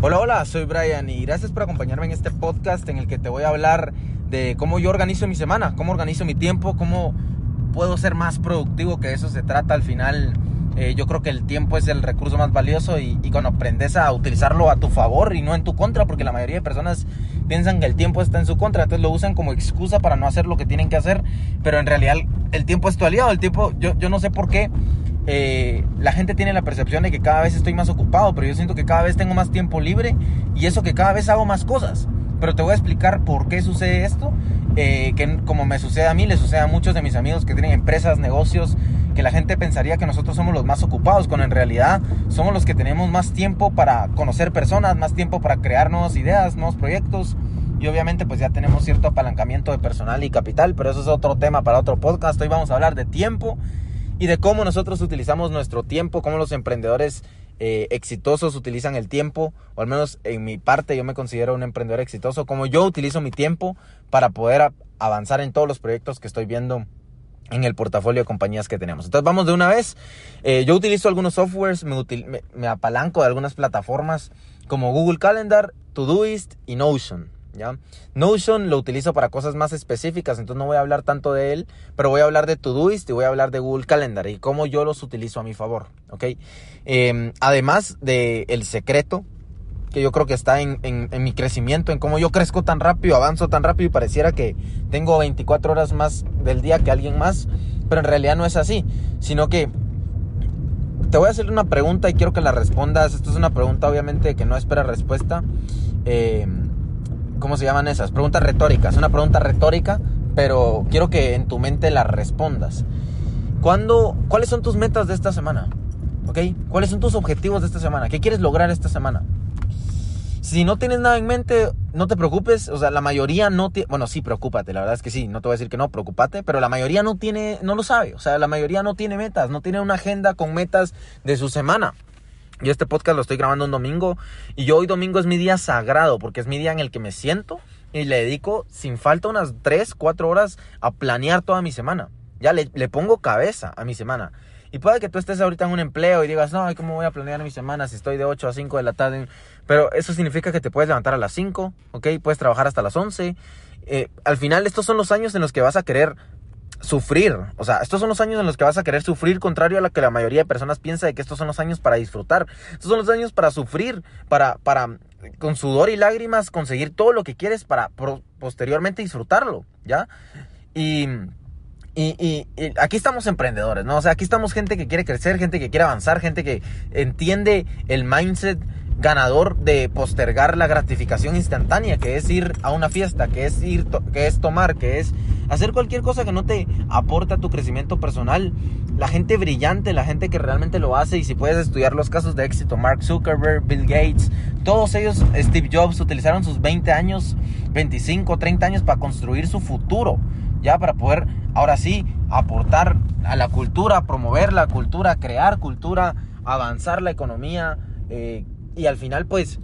Hola, hola, soy Brian y gracias por acompañarme en este podcast en el que te voy a hablar de cómo yo organizo mi semana, cómo organizo mi tiempo, cómo puedo ser más productivo, que eso se trata al final. Eh, yo creo que el tiempo es el recurso más valioso y, y, cuando aprendes a utilizarlo a tu favor y no en tu contra, porque la mayoría de personas piensan que el tiempo está en su contra, entonces lo usan como excusa para no hacer lo que tienen que hacer, pero en realidad el tiempo es tu aliado, el tiempo, yo, yo no sé por qué eh, la gente tiene la percepción de que cada vez estoy más ocupado, pero yo siento que cada vez tengo más tiempo libre y eso que cada vez hago más cosas. Pero te voy a explicar por qué sucede esto, eh, que como me sucede a mí, le sucede a muchos de mis amigos que tienen empresas, negocios, que la gente pensaría que nosotros somos los más ocupados, cuando en realidad somos los que tenemos más tiempo para conocer personas, más tiempo para crear nuevas ideas, nuevos proyectos. Y obviamente pues ya tenemos cierto apalancamiento de personal y capital, pero eso es otro tema para otro podcast. Hoy vamos a hablar de tiempo y de cómo nosotros utilizamos nuestro tiempo, cómo los emprendedores eh, exitosos utilizan el tiempo, o al menos en mi parte yo me considero un emprendedor exitoso, cómo yo utilizo mi tiempo para poder avanzar en todos los proyectos que estoy viendo en el portafolio de compañías que tenemos. Entonces vamos de una vez. Eh, yo utilizo algunos softwares, me, me, me apalanco de algunas plataformas como Google Calendar, Todoist y Notion. Notion lo utilizo para cosas más específicas, entonces no voy a hablar tanto de él, pero voy a hablar de Todoist y voy a hablar de Google Calendar y cómo yo los utilizo a mi favor, ¿ok? Eh, además de el secreto, que yo creo que está en, en, mi crecimiento, en cómo yo crezco tan rápido, avanzo tan rápido y pareciera que tengo 24 horas más del día que alguien más, pero en realidad no es así, sino que te voy a hacer una pregunta y quiero que la respondas. Esto es una pregunta obviamente que no espera respuesta. Eh, ¿Cómo se llaman esas? Preguntas retóricas. Una pregunta retórica, pero quiero que en tu mente la respondas. ¿Cuándo, ¿Cuáles son tus metas de esta semana? ¿Ok? ¿Cuáles son tus objetivos de esta semana? ¿Qué quieres lograr esta semana? Si no tienes nada en mente, no te preocupes. O sea, la mayoría no tiene... Bueno, sí, preocúpate. La verdad es que sí. No te voy a decir que no, preocúpate. Pero la mayoría no tiene... No lo sabe. O sea, la mayoría no tiene metas. No tiene una agenda con metas de su semana. Yo este podcast lo estoy grabando un domingo y yo hoy domingo es mi día sagrado porque es mi día en el que me siento y le dedico sin falta unas 3, 4 horas a planear toda mi semana. Ya le, le pongo cabeza a mi semana. Y puede que tú estés ahorita en un empleo y digas, no, ¿cómo voy a planear mi semana si estoy de 8 a 5 de la tarde? Pero eso significa que te puedes levantar a las 5, ¿ok? Puedes trabajar hasta las 11. Eh, al final estos son los años en los que vas a querer sufrir. O sea, estos son los años en los que vas a querer sufrir, contrario a lo que la mayoría de personas piensa de que estos son los años para disfrutar. Estos son los años para sufrir, para, para con sudor y lágrimas conseguir todo lo que quieres para posteriormente disfrutarlo, ¿ya? Y, y, y, y, aquí estamos emprendedores, ¿no? O sea, aquí estamos gente que quiere crecer, gente que quiere avanzar, gente que entiende el mindset ganador de postergar la gratificación instantánea, que es ir a una fiesta, que es ir, que es tomar, que es hacer cualquier cosa que no te aporta tu crecimiento personal. La gente brillante, la gente que realmente lo hace, y si puedes estudiar los casos de éxito, Mark Zuckerberg, Bill Gates, todos ellos, Steve Jobs, utilizaron sus 20 años, 25, 30 años para construir su futuro, ya para poder, ahora sí, aportar a la cultura, promover la cultura, crear cultura, avanzar la economía, eh, y al final pues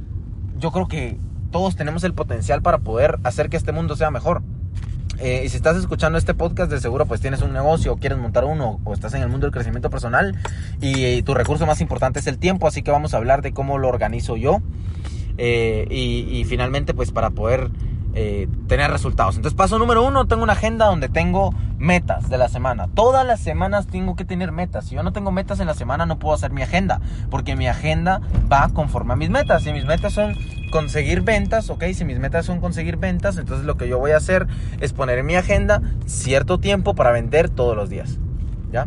yo creo que todos tenemos el potencial para poder hacer que este mundo sea mejor. Eh, y si estás escuchando este podcast, de seguro pues tienes un negocio, o quieres montar uno, o estás en el mundo del crecimiento personal y, y tu recurso más importante es el tiempo, así que vamos a hablar de cómo lo organizo yo. Eh, y, finalmente pues para poder eh, tener resultados. Entonces, paso número uno, tengo una agenda donde tengo metas de la semana. Todas las semanas tengo que tener metas. Si yo no tengo metas en la semana, no puedo hacer mi agenda, porque mi agenda va conforme a mis metas. Si mis metas son conseguir ventas, ok, si mis metas son conseguir ventas, entonces lo que yo voy a hacer es poner en mi agenda cierto tiempo para vender todos los días. ¿Ya?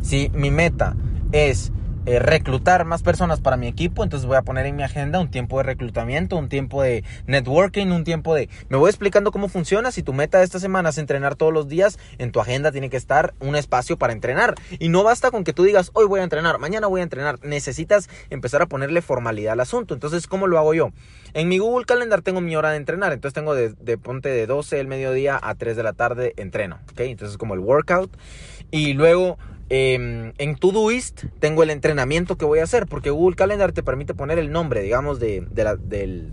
Si mi meta es eh, reclutar más personas para mi equipo, entonces voy a poner en mi agenda un tiempo de reclutamiento, un tiempo de networking, un tiempo de... Me voy explicando cómo funciona. Si tu meta de esta semana es entrenar todos los días, en tu agenda tiene que estar un espacio para entrenar. Y no basta con que tú digas, hoy voy a entrenar, mañana voy a entrenar. Necesitas empezar a ponerle formalidad al asunto. Entonces, ¿cómo lo hago yo? En mi Google Calendar tengo mi hora de entrenar. Entonces tengo de, ponte de 12 del mediodía a 3 de la tarde entreno. ¿Ok? Entonces es como el workout. Y luego Em, en Todoist tengo el entrenamiento que voy a hacer, porque Google Calendar te permite poner el nombre, digamos, de,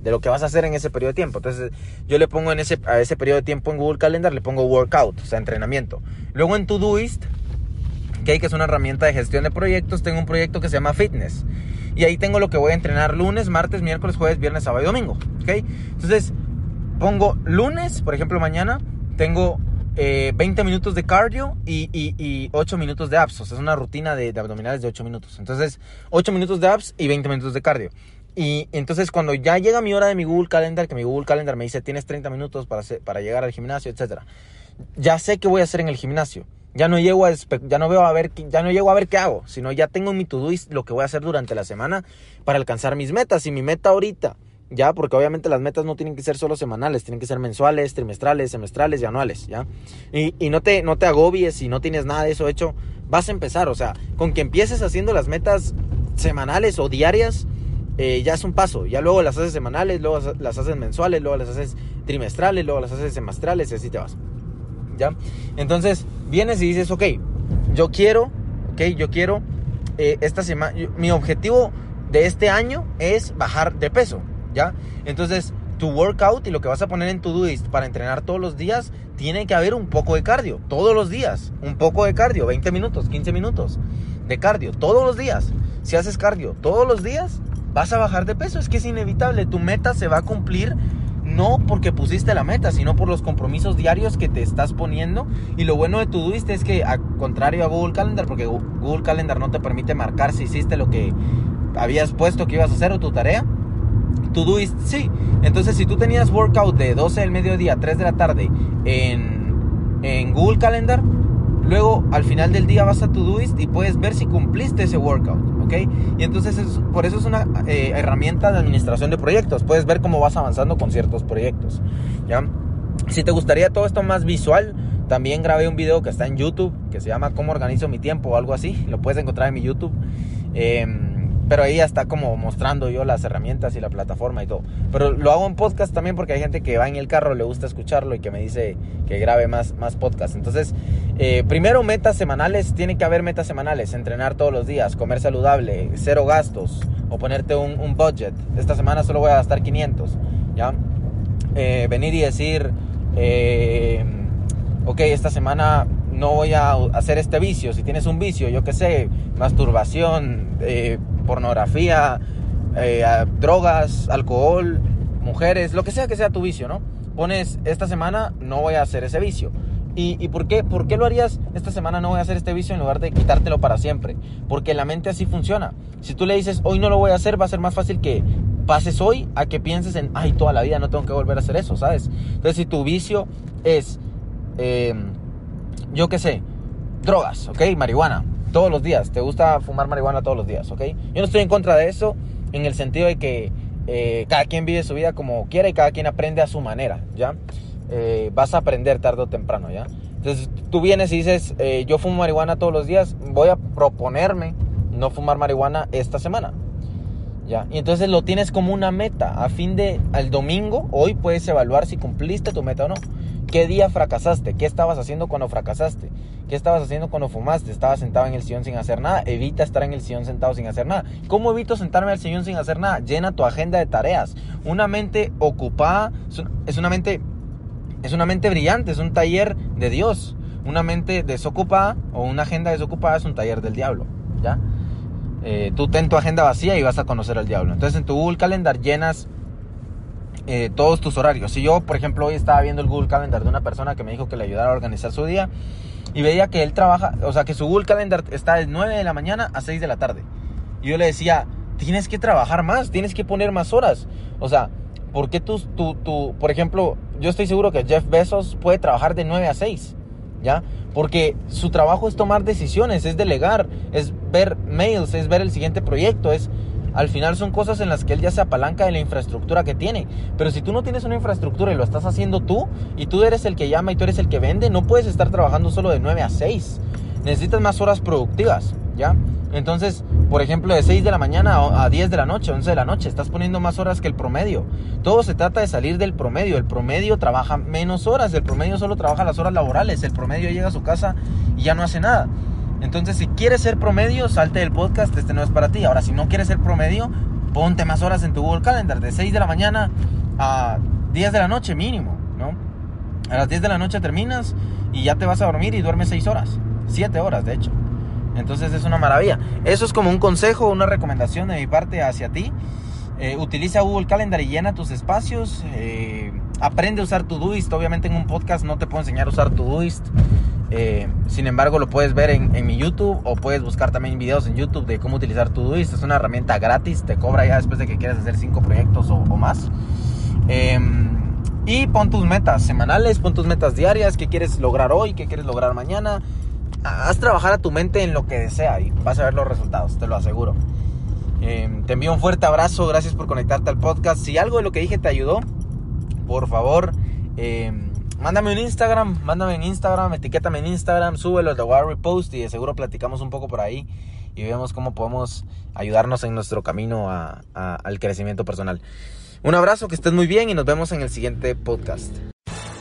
lo que vas a hacer en ese periodo de tiempo. Entonces, yo le pongo en ese, a ese periodo de tiempo en Google Calendar, le pongo workout, o sea, entrenamiento. Luego en Todoist, que es una herramienta de gestión de proyectos, tengo un proyecto que se llama Fitness. Y ahí tengo lo que voy a entrenar lunes, martes, miércoles, jueves, viernes, sábado y domingo. ¿Ok? Entonces, pongo lunes, por ejemplo, mañana, tengo 20 eh, minutos de cardio y, y, 8 minutos de abs. O sea, es una rutina de, abdominales de 8 minutos. Entonces, 8 minutos de abs y 20 minutos de cardio. Y entonces cuando ya llega mi hora de mi Google Calendar, que mi Google Calendar me dice tienes 30 minutos para, para llegar al gimnasio, etc. Ya sé qué voy a hacer en el gimnasio. Ya no llego a ya no veo a ver ya no llego a ver qué hago, sino ya tengo en mi to-do lo que voy a hacer durante la semana para alcanzar mis metas y mi meta ahorita ¿ya? Porque obviamente las metas no tienen que ser solo semanales, tienen que ser mensuales, trimestrales, semestrales y anuales, ¿ya? Y, no, te, no te agobies si no tienes nada de eso hecho, vas a empezar, o sea, con que empieces haciendo las metas semanales o diarias, eh, ya es un paso, ya luego las haces semanales, luego las haces mensuales, luego las haces trimestrales, luego las haces semestrales y así te vas, ¿ya? Entonces, vienes y dices, ok, yo quiero, ok, yo quiero, eh, esta semana, mi objetivo de este año es bajar de peso, Entonces, tu workout y lo que vas a poner en tu Doist para entrenar todos los días, tiene que haber un poco de cardio, todos los días, un poco de cardio, 20 minutos, 15 minutos de cardio, todos los días. Si haces cardio todos los días, vas a bajar de peso, es que es inevitable, tu meta se va a cumplir no porque pusiste la meta, sino por los compromisos diarios que te estás poniendo. Y lo bueno de Todoist es que, a contrario a Google Calendar, porque Google Calendar no te permite marcar si hiciste lo que habías puesto que ibas a hacer o tu tarea, Todoist, sí. Entonces, si tú tenías workout de 12 del mediodía 3 de la tarde en, en Google Calendar, luego al final del día vas a Todoist y puedes ver si cumpliste ese workout, ¿ok? Y entonces, por eso es una eh, herramienta de administración de proyectos. Puedes ver cómo vas avanzando con ciertos proyectos, ¿ya? Si te gustaría todo esto más visual, también grabé un video que está en YouTube, que se llama Cómo organizo mi tiempo o algo así. Lo puedes encontrar en mi YouTube. Eh, pero ahí ya está como mostrando yo las herramientas y la plataforma y todo. Pero lo hago en podcast también porque hay gente que va en el carro, le gusta escucharlo y que me dice que grabe más, más podcast. Entonces, eh, primero metas semanales, tiene que haber metas semanales, entrenar todos los días, comer saludable, cero gastos o ponerte un, budget. Esta semana solo voy a gastar 500, ¿ya? Eh, venir y decir, eh, ok, esta semana no voy a hacer este vicio. Si tienes un vicio, yo qué sé, masturbación, eh, pornografía, eh, drogas, alcohol, mujeres, lo que sea que sea tu vicio, ¿no? Pones, esta semana no voy a hacer ese vicio. ¿Y, y por, qué, por qué lo harías esta semana no voy a hacer este vicio en lugar de quitártelo para siempre? Porque la mente así funciona. Si tú le dices, hoy no lo voy a hacer, va a ser más fácil que pases hoy a que pienses en, ay, toda la vida no tengo que volver a hacer eso, ¿sabes? Entonces, si tu vicio es, em, yo qué sé, drogas, ¿ok? Marihuana todos los días. Te gusta fumar marihuana todos los días, ¿ok? Yo no estoy en contra de eso en el sentido de que eh, cada quien vive su vida como quiera y cada quien aprende a su manera, ¿ya? Eh, vas a aprender tarde o temprano, ¿ya? Entonces tú vienes y dices, eh, yo fumo marihuana todos los días, voy a proponerme no fumar marihuana esta semana. ¿Ya? Y entonces lo tienes como una meta. A fin de, al domingo, hoy puedes evaluar si cumpliste tu meta o no. ¿Qué día fracasaste? ¿Qué estabas haciendo cuando fracasaste? ¿Qué estabas haciendo cuando fumaste? ¿Estabas sentado en el sillón sin hacer nada? Evita estar en el sillón sentado sin hacer nada. ¿Cómo evito sentarme al sillón sin hacer nada? Llena tu agenda de tareas. Una mente ocupada es una mente, es una mente brillante, es un taller de Dios. Una mente desocupada o una agenda desocupada es un taller del diablo. ¿Ya? Eh, tú ten tu agenda vacía y vas a conocer al diablo. Entonces en tu Google Calendar llenas eh, todos tus horarios. Si yo, por ejemplo, hoy estaba viendo el Google Calendar de una persona que me dijo que le ayudara a organizar su día y veía que él trabaja, o sea, que su Google Calendar está de 9 de la mañana a 6 de la tarde. Y yo le decía, tienes que trabajar más, tienes que poner más horas. O sea, ¿por qué tú, tú, tú, por ejemplo, yo estoy seguro que Jeff Bezos puede trabajar de 9 a 6, ¿ya? Porque su trabajo es tomar decisiones, es delegar, es ver mails, es ver el siguiente proyecto, es al final son cosas en las que él ya se apalanca de la infraestructura que tiene. Pero si tú no tienes una infraestructura y lo estás haciendo tú, y tú eres el que llama y tú eres el que vende, no puedes estar trabajando solo de 9 a 6. Necesitas más horas productivas, ¿ya? Entonces, por ejemplo, de 6 de la mañana a 10 de la noche, 11 de la noche, estás poniendo más horas que el promedio. Todo se trata de salir del promedio. El promedio trabaja menos horas, el promedio solo trabaja las horas laborales, el promedio llega a su casa y ya no hace nada. Entonces, si quieres ser promedio, salte del podcast, este no es para ti. Ahora, si no quieres ser promedio, ponte más horas en tu Google Calendar, de 6 de la mañana a 10 de la noche mínimo, ¿no? A las 10 de la noche terminas y ya te vas a dormir y duermes 6 horas, 7 horas de hecho. Entonces es una maravilla. Eso es como un consejo, una recomendación de mi parte hacia ti. Eh, utiliza Google Calendar y llena tus espacios. Eh, aprende a usar Todoist. Obviamente en un podcast no te puedo enseñar a usar Todoist. Eh, sin embargo, lo puedes ver en, mi YouTube o puedes buscar también videos en YouTube de cómo utilizar Todoist. Es una herramienta gratis, te cobra ya después de que quieras hacer 5 proyectos o, más. Em, y pon tus metas semanales, pon tus metas diarias, qué quieres lograr hoy, qué quieres lograr mañana. Haz trabajar a tu mente en lo que desea y vas a ver los resultados, te lo aseguro. Em, te envío un fuerte abrazo, gracias por conectarte al podcast. Si algo de lo que dije te ayudó, por favor, eh, mándame un Instagram, mándame en Instagram, etiquétame en Instagram, súbelo, te voy a repost y de seguro platicamos un poco por ahí y vemos cómo podemos ayudarnos en nuestro camino al crecimiento personal. Un abrazo, que estés muy bien y nos vemos en el siguiente podcast.